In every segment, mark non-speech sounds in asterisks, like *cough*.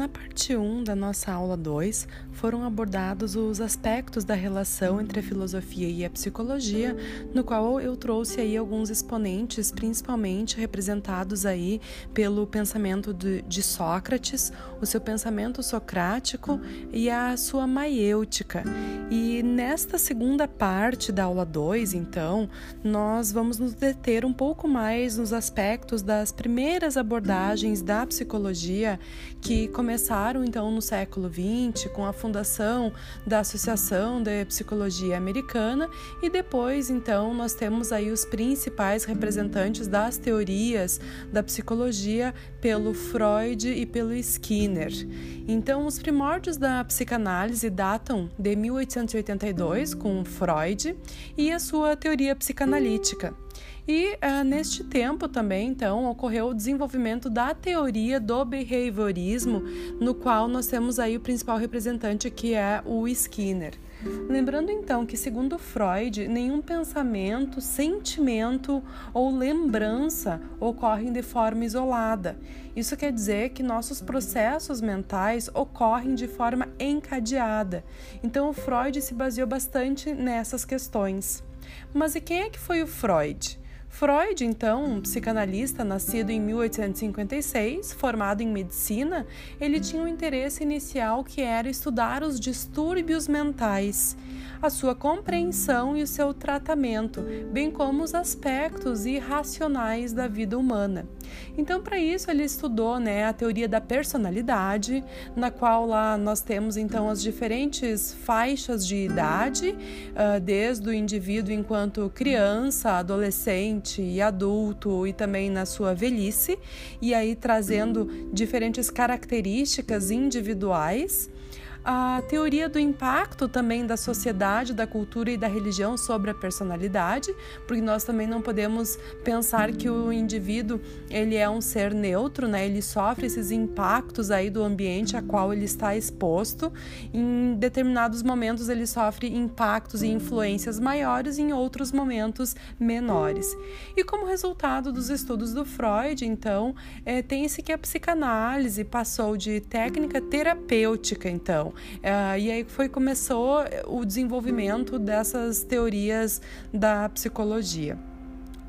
Na parte 1 da nossa aula 2, foram abordados os aspectos da relação entre a filosofia e a psicologia, no qual eu trouxe aí alguns exponentes, principalmente representados aí pelo pensamento de, de Sócrates, o seu pensamento socrático e a sua maiêutica. E nesta segunda parte da aula 2, então, nós vamos nos deter um pouco mais nos aspectos das primeiras abordagens da psicologia que começaram então no século XX com a fundação da Associação de Psicologia Americana e depois então nós temos aí os principais representantes das teorias da psicologia pelo Freud e pelo Skinner. Então os primórdios da psicanálise datam de 1882 com Freud e a sua teoria psicanalítica. E uh, neste tempo também, então, ocorreu o desenvolvimento da teoria do behaviorismo, no qual nós temos aí o principal representante que é o Skinner. Lembrando então que, segundo Freud, nenhum pensamento, sentimento ou lembrança ocorrem de forma isolada. Isso quer dizer que nossos processos mentais ocorrem de forma encadeada. Então, o Freud se baseou bastante nessas questões. Mas e quem é que foi o Freud? Freud, então, um psicanalista nascido em 1856, formado em medicina, ele tinha um interesse inicial que era estudar os distúrbios mentais a sua compreensão e o seu tratamento, bem como os aspectos irracionais da vida humana. Então, para isso, ele estudou né, a teoria da personalidade, na qual lá nós temos então as diferentes faixas de idade, uh, desde o indivíduo enquanto criança, adolescente e adulto, e também na sua velhice, e aí trazendo diferentes características individuais a teoria do impacto também da sociedade, da cultura e da religião sobre a personalidade, porque nós também não podemos pensar que o indivíduo ele é um ser neutro, né? Ele sofre esses impactos aí do ambiente a qual ele está exposto. Em determinados momentos ele sofre impactos e influências maiores, em outros momentos menores. E como resultado dos estudos do Freud, então, é, tem-se que a psicanálise passou de técnica terapêutica, então, Uh, e aí foi começou o desenvolvimento dessas teorias da psicologia.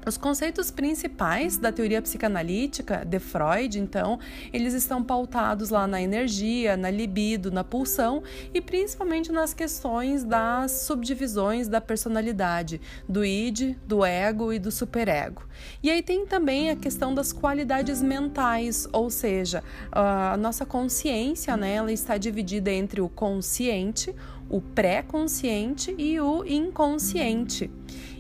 Os conceitos principais da teoria psicanalítica de Freud, então, eles estão pautados lá na energia, na libido, na pulsão e principalmente nas questões das subdivisões da personalidade, do id, do ego e do superego. E aí tem também a questão das qualidades mentais, ou seja, a nossa consciência, né, ela está dividida entre o consciente, o pré-consciente e o inconsciente.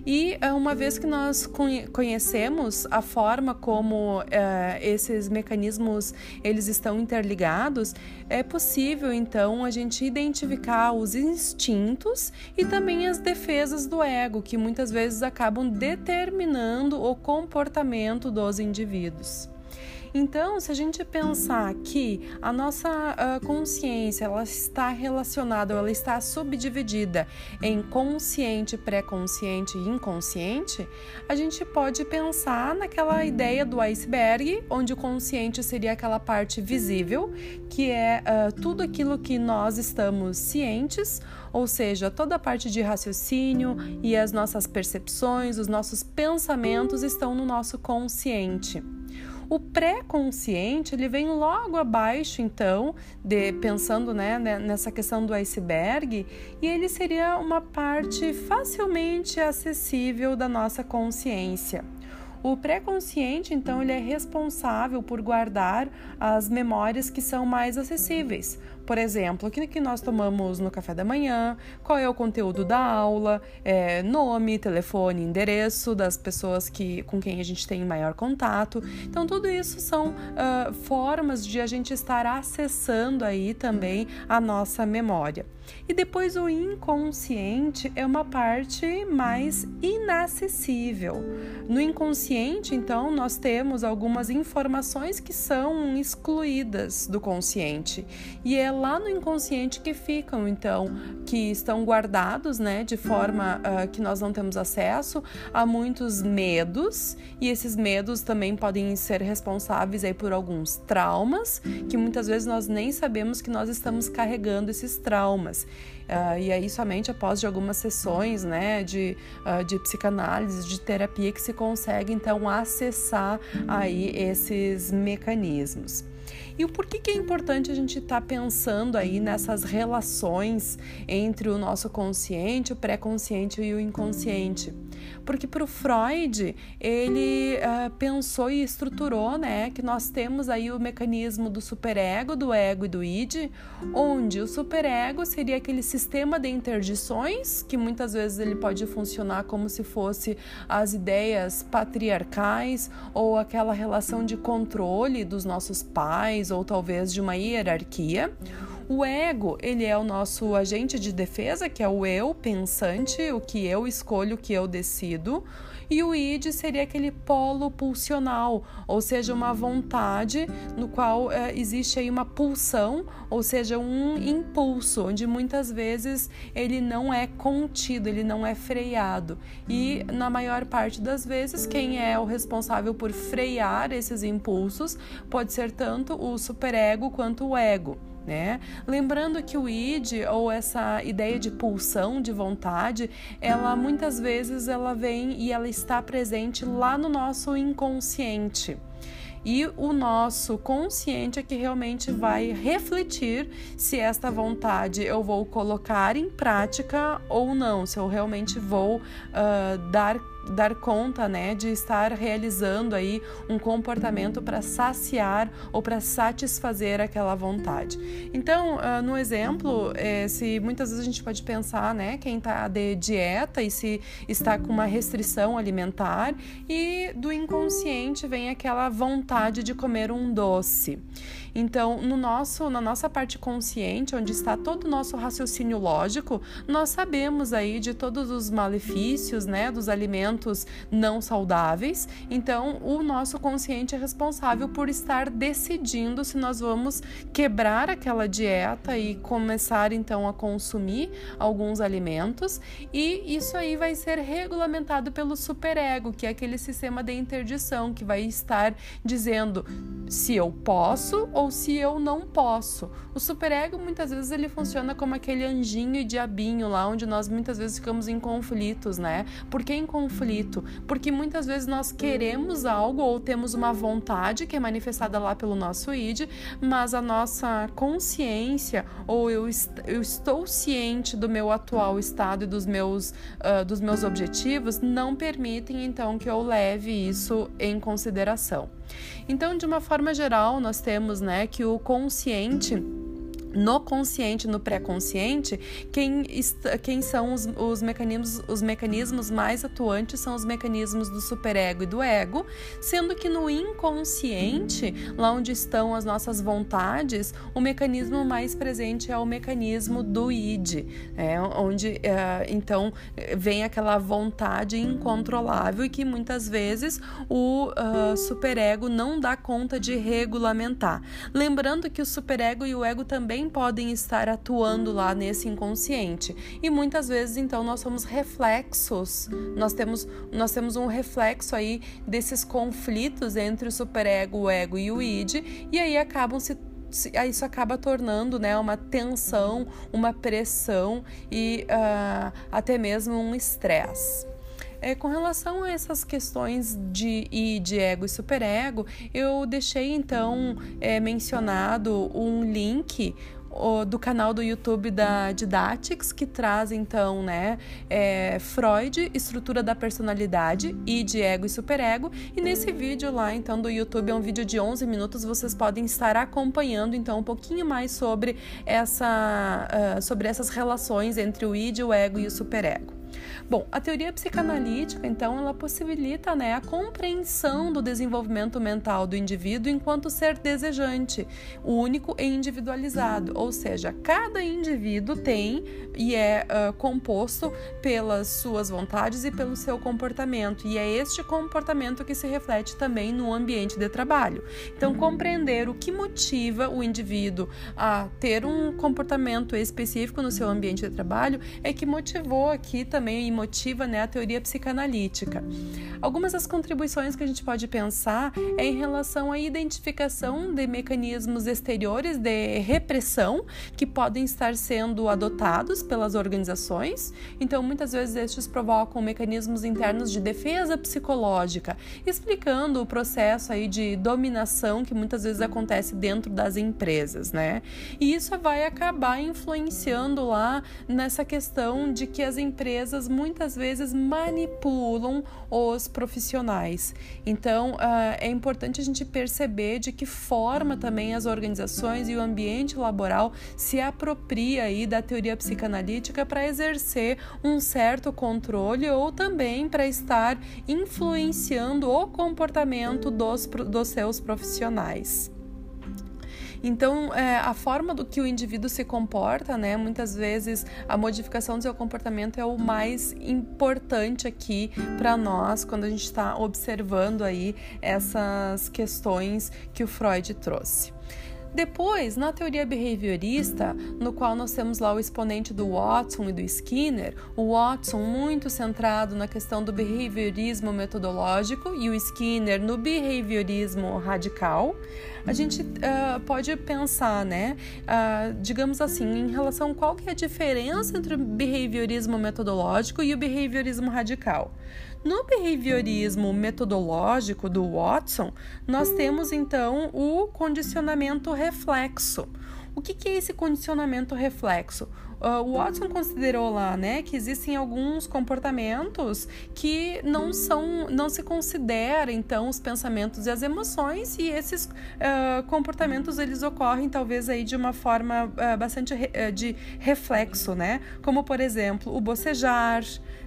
E é, uma vez que nós conhecemos a forma como é, esses mecanismos eles estão interligados, é possível então a gente identificar os instintos e também as defesas do ego, que muitas vezes acabam determinando o comportamento dos indivíduos. Então, se a gente pensar que a nossa uh, consciência ela está relacionada, ela está subdividida em consciente, pré-consciente e inconsciente, a gente pode pensar naquela ideia do iceberg, onde o consciente seria aquela parte visível, que é uh, tudo aquilo que nós estamos cientes, ou seja, toda a parte de raciocínio e as nossas percepções, os nossos pensamentos estão no nosso consciente. O pré-consciente ele vem logo abaixo, então, de pensando né, nessa questão do iceberg, e ele seria uma parte facilmente acessível da nossa consciência. O pré-consciente, então, ele é responsável por guardar as memórias que são mais acessíveis. Por exemplo, o que nós tomamos no café da manhã, qual é o conteúdo da aula, é, nome, telefone, endereço das pessoas que, com quem a gente tem maior contato. Então, tudo isso são uh, formas de a gente estar acessando aí também a nossa memória. E depois o inconsciente é uma parte mais inacessível. No inconsciente, então, nós temos algumas informações que são excluídas do consciente. E é lá no inconsciente que ficam, então, que estão guardados, né, de forma uh, que nós não temos acesso a muitos medos, e esses medos também podem ser responsáveis aí por alguns traumas, que muitas vezes nós nem sabemos que nós estamos carregando esses traumas. Uh, e aí somente após de algumas sessões né, de, uh, de psicanálise, de terapia, que se consegue então acessar aí esses mecanismos. E o porquê que é importante a gente estar tá pensando aí nessas relações entre o nosso consciente, o pré-consciente e o inconsciente? Porque para o Freud, ele uh, pensou e estruturou né, que nós temos aí o mecanismo do superego, do ego e do id, onde o superego seria aquele sistema de interdições, que muitas vezes ele pode funcionar como se fosse as ideias patriarcais ou aquela relação de controle dos nossos pais ou talvez de uma hierarquia. O ego, ele é o nosso agente de defesa, que é o eu pensante, o que eu escolho, o que eu decido. E o id seria aquele polo pulsional, ou seja, uma vontade no qual é, existe aí uma pulsão, ou seja, um impulso, onde muitas vezes ele não é contido, ele não é freado. E na maior parte das vezes, quem é o responsável por frear esses impulsos pode ser tanto o superego quanto o ego. Né? Lembrando que o id ou essa ideia de pulsão de vontade, ela muitas vezes ela vem e ela está presente lá no nosso inconsciente. E o nosso consciente é que realmente vai refletir se esta vontade eu vou colocar em prática ou não, se eu realmente vou uh, dar dar conta, né, de estar realizando aí um comportamento para saciar ou para satisfazer aquela vontade. Então, uh, no exemplo, é, se muitas vezes a gente pode pensar, né, quem está de dieta e se está com uma restrição alimentar e do inconsciente vem aquela vontade de comer um doce. Então, no nosso, na nossa parte consciente, onde está todo o nosso raciocínio lógico, nós sabemos aí de todos os malefícios, né, dos alimentos não saudáveis. Então, o nosso consciente é responsável por estar decidindo se nós vamos quebrar aquela dieta e começar então a consumir alguns alimentos, e isso aí vai ser regulamentado pelo superego, que é aquele sistema de interdição que vai estar dizendo se eu posso se eu não posso. O superego muitas vezes ele funciona como aquele anjinho e diabinho lá onde nós muitas vezes ficamos em conflitos, né? Por que em conflito? Porque muitas vezes nós queremos algo ou temos uma vontade que é manifestada lá pelo nosso id, mas a nossa consciência ou eu, est eu estou ciente do meu atual estado e dos meus, uh, dos meus objetivos não permitem então que eu leve isso em consideração. Então, de uma forma geral, nós temos né, que o consciente no consciente, no pré-consciente, quem, quem são os, os, mecanismos, os mecanismos mais atuantes são os mecanismos do superego e do ego, sendo que no inconsciente, lá onde estão as nossas vontades, o mecanismo mais presente é o mecanismo do id, é, onde é, então vem aquela vontade incontrolável e que muitas vezes o uh, superego não dá conta de regulamentar. Lembrando que o superego e o ego também também podem estar atuando lá nesse inconsciente. E muitas vezes, então, nós somos reflexos, nós temos, nós temos um reflexo aí desses conflitos entre o superego, o ego e o id, e aí acabam se isso acaba tornando né, uma tensão, uma pressão e uh, até mesmo um estresse. É, com relação a essas questões de id, ego e superego, eu deixei então é, mencionado um link do canal do YouTube da Didactics, que traz então, né, é, Freud, estrutura da personalidade, id, ego e superego. E nesse vídeo lá, então, do YouTube, é um vídeo de 11 minutos, vocês podem estar acompanhando, então, um pouquinho mais sobre, essa, uh, sobre essas relações entre o id, o ego e o superego. Bom, a teoria psicanalítica, então, ela possibilita né, a compreensão do desenvolvimento mental do indivíduo enquanto ser desejante, único e individualizado, ou seja, cada indivíduo tem e é uh, composto pelas suas vontades e pelo seu comportamento, e é este comportamento que se reflete também no ambiente de trabalho. Então, compreender o que motiva o indivíduo a ter um comportamento específico no seu ambiente de trabalho é que motivou aqui também motiva né, a teoria psicanalítica. Algumas das contribuições que a gente pode pensar é em relação à identificação de mecanismos exteriores de repressão que podem estar sendo adotados pelas organizações. Então, muitas vezes estes provocam mecanismos internos de defesa psicológica, explicando o processo aí de dominação que muitas vezes acontece dentro das empresas, né? E isso vai acabar influenciando lá nessa questão de que as empresas muitas vezes manipulam os profissionais. Então, uh, é importante a gente perceber de que forma também as organizações e o ambiente laboral se apropria aí da teoria psicanalítica para exercer um certo controle ou também para estar influenciando o comportamento dos, dos seus profissionais. Então, é, a forma do que o indivíduo se comporta, né, muitas vezes a modificação do seu comportamento é o mais importante aqui para nós quando a gente está observando aí essas questões que o Freud trouxe. Depois, na teoria behaviorista, no qual nós temos lá o exponente do Watson e do Skinner, o Watson muito centrado na questão do behaviorismo metodológico e o Skinner no behaviorismo radical, a gente uh, pode pensar, né, uh, digamos assim, em relação a qual que é a diferença entre o behaviorismo metodológico e o behaviorismo radical. No behaviorismo metodológico do Watson, nós temos então o condicionamento reflexo. O que, que é esse condicionamento reflexo? Uh, o Watson considerou lá, né, que existem alguns comportamentos que não são, não se considera então os pensamentos e as emoções e esses uh, comportamentos eles ocorrem talvez aí de uma forma uh, bastante re, de reflexo, né, como por exemplo o bocejar,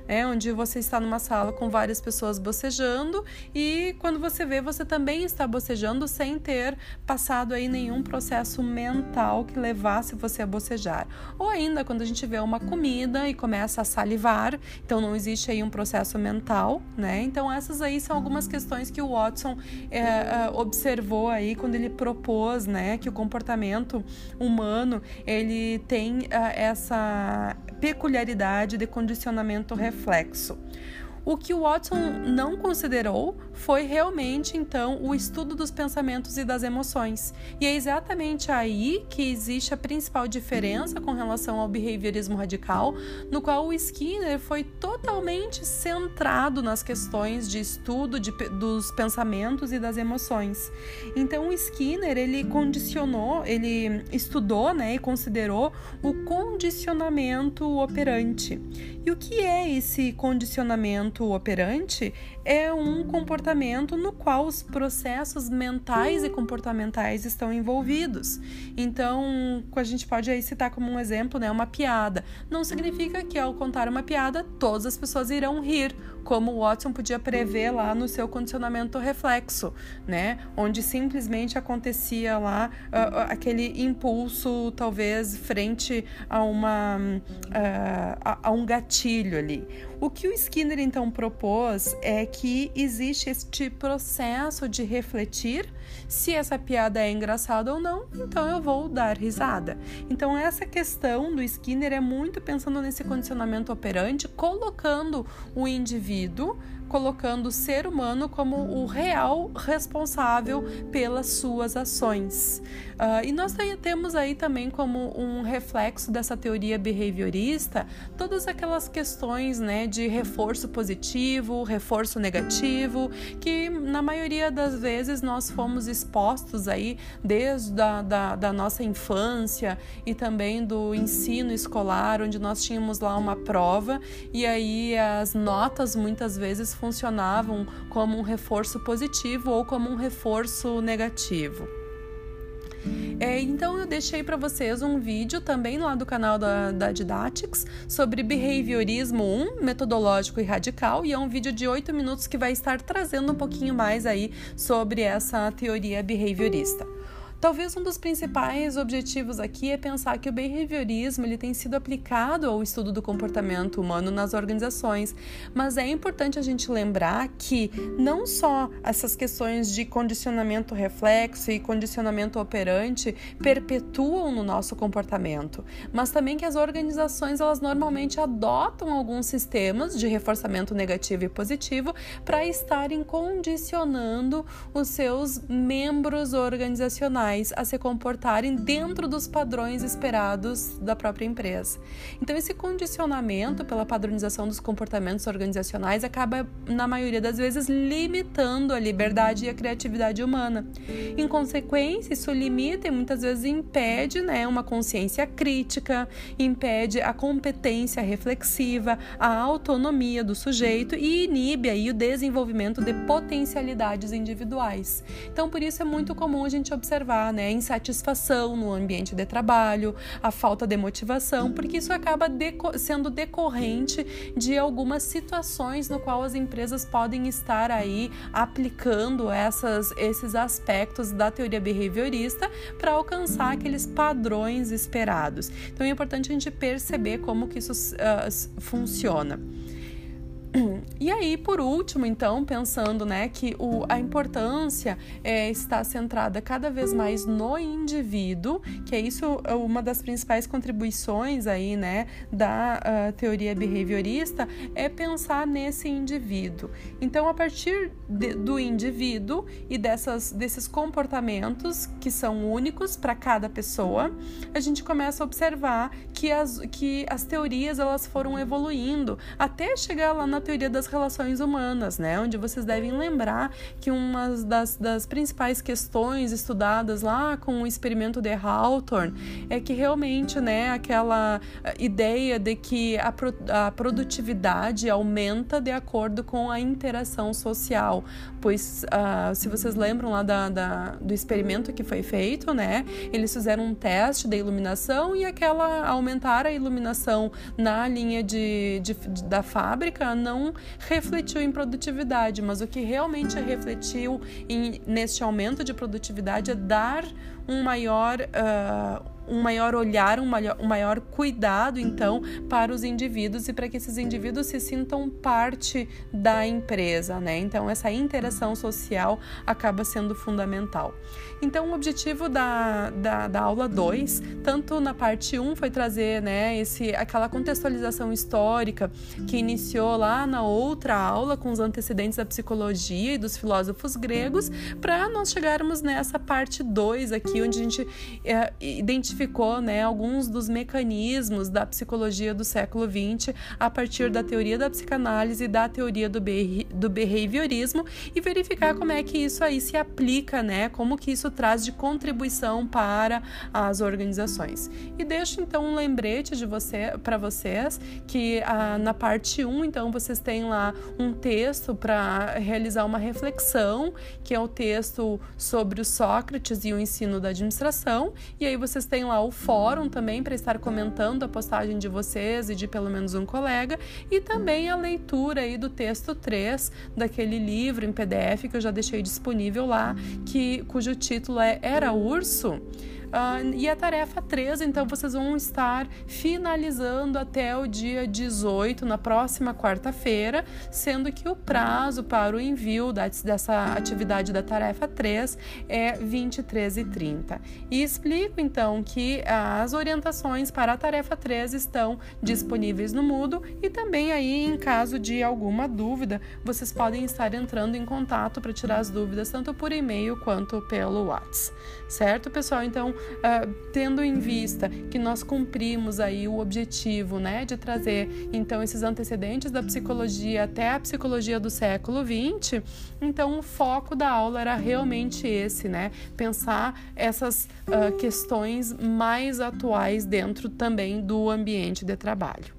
é, onde você está numa sala com várias pessoas bocejando e quando você vê, você também está bocejando sem ter passado aí nenhum processo mental que levasse você a bocejar. Ou ainda quando a gente vê uma comida e começa a salivar, então não existe aí um processo mental, né? Então essas aí são algumas questões que o Watson é, observou aí quando ele propôs, né, que o comportamento humano ele tem é, essa peculiaridade de condicionamento reflexo. O que Watson não considerou foi realmente então o estudo dos pensamentos e das emoções. E é exatamente aí que existe a principal diferença com relação ao behaviorismo radical, no qual o Skinner foi totalmente centrado nas questões de estudo de, dos pensamentos e das emoções. Então o Skinner ele condicionou, ele estudou, né, e considerou o condicionamento operante. E o que é esse condicionamento operante? É um comportamento no qual os processos mentais e comportamentais estão envolvidos. Então, a gente pode aí citar como um exemplo, né, uma piada. Não significa que ao contar uma piada todas as pessoas irão rir, como o Watson podia prever lá no seu condicionamento reflexo, né, onde simplesmente acontecia lá uh, aquele impulso, talvez frente a uma uh, a, a um gatilho ali. O que o Skinner então propôs é que existe este processo de refletir se essa piada é engraçada ou não, então eu vou dar risada. Então essa questão do Skinner é muito pensando nesse condicionamento operante, colocando o indivíduo colocando o ser humano como o real responsável pelas suas ações. Uh, e nós temos aí também como um reflexo dessa teoria behaviorista todas aquelas questões né, de reforço positivo, reforço negativo, que na maioria das vezes nós fomos expostos aí desde a, da, da nossa infância e também do ensino escolar, onde nós tínhamos lá uma prova e aí as notas muitas vezes funcionavam como um reforço positivo ou como um reforço negativo. É, então eu deixei para vocês um vídeo também lá do canal da, da sobre behaviorismo 1, metodológico e radical, e é um vídeo de 8 minutos que vai estar trazendo um pouquinho mais aí sobre essa teoria behaviorista. Talvez um dos principais objetivos aqui é pensar que o behaviorismo ele tem sido aplicado ao estudo do comportamento humano nas organizações, mas é importante a gente lembrar que não só essas questões de condicionamento reflexo e condicionamento operante perpetuam no nosso comportamento, mas também que as organizações elas normalmente adotam alguns sistemas de reforçamento negativo e positivo para estarem condicionando os seus membros organizacionais a se comportarem dentro dos padrões esperados da própria empresa. Então, esse condicionamento pela padronização dos comportamentos organizacionais acaba, na maioria das vezes, limitando a liberdade e a criatividade humana. Em consequência, isso limita e muitas vezes impede né, uma consciência crítica, impede a competência reflexiva, a autonomia do sujeito e inibe aí o desenvolvimento de potencialidades individuais. Então, por isso é muito comum a gente observar né, insatisfação no ambiente de trabalho, a falta de motivação, porque isso acaba deco sendo decorrente de algumas situações no qual as empresas podem estar aí aplicando essas, esses aspectos da teoria behaviorista para alcançar aqueles padrões esperados. Então é importante a gente perceber como que isso uh, funciona. *clears throat* E aí, por último, então, pensando né, que o, a importância é, está centrada cada vez mais no indivíduo, que é isso é uma das principais contribuições aí, né, da uh, teoria behaviorista, é pensar nesse indivíduo. Então, a partir de, do indivíduo e dessas, desses comportamentos que são únicos para cada pessoa, a gente começa a observar que as, que as teorias elas foram evoluindo até chegar lá na teoria das relações humanas, né? Onde vocês devem lembrar que uma das, das principais questões estudadas lá com o experimento de Hawthorne é que realmente, né, aquela eh, ideia de que a, pro, a produtividade aumenta de acordo com a interação social, pois uh, se vocês lembram lá da, da, do experimento que foi feito, né, eles fizeram um teste da iluminação e aquela aumentar a iluminação na linha de, de, de da fábrica não não refletiu em produtividade, mas o que realmente refletiu em, neste aumento de produtividade é dar um maior. Uh, um maior olhar, um maior, um maior cuidado, então, para os indivíduos e para que esses indivíduos se sintam parte da empresa, né? Então, essa interação social acaba sendo fundamental. Então, o objetivo da, da, da aula 2, tanto na parte 1, um, foi trazer né, esse, aquela contextualização histórica que iniciou lá na outra aula com os antecedentes da psicologia e dos filósofos gregos, para nós chegarmos nessa parte 2 aqui, onde a gente é, identificou né, alguns dos mecanismos da psicologia do século XX a partir da teoria da psicanálise e da teoria do, do behaviorismo e verificar como é que isso aí se aplica, né, como que isso traz de contribuição para as organizações. E deixo então um lembrete de você para vocês que ah, na parte 1, então vocês têm lá um texto para realizar uma reflexão, que é o texto sobre o Sócrates e o ensino da administração, e aí vocês têm lá o fórum também para estar comentando a postagem de vocês e de pelo menos um colega, e também a leitura aí do texto 3 daquele livro em PDF que eu já deixei disponível lá, que cujo título é Era Urso. Uh, e a tarefa 3, então, vocês vão estar finalizando até o dia 18, na próxima quarta-feira, sendo que o prazo para o envio da, dessa atividade da tarefa 3 é 23 e 30. E explico, então, que as orientações para a tarefa 3 estão disponíveis no Moodle e também aí, em caso de alguma dúvida, vocês podem estar entrando em contato para tirar as dúvidas, tanto por e-mail quanto pelo WhatsApp. Certo, pessoal? Então, uh, tendo em vista que nós cumprimos aí o objetivo, né, de trazer então esses antecedentes da psicologia até a psicologia do século XX, então o foco da aula era realmente esse, né, pensar essas uh, questões mais atuais dentro também do ambiente de trabalho.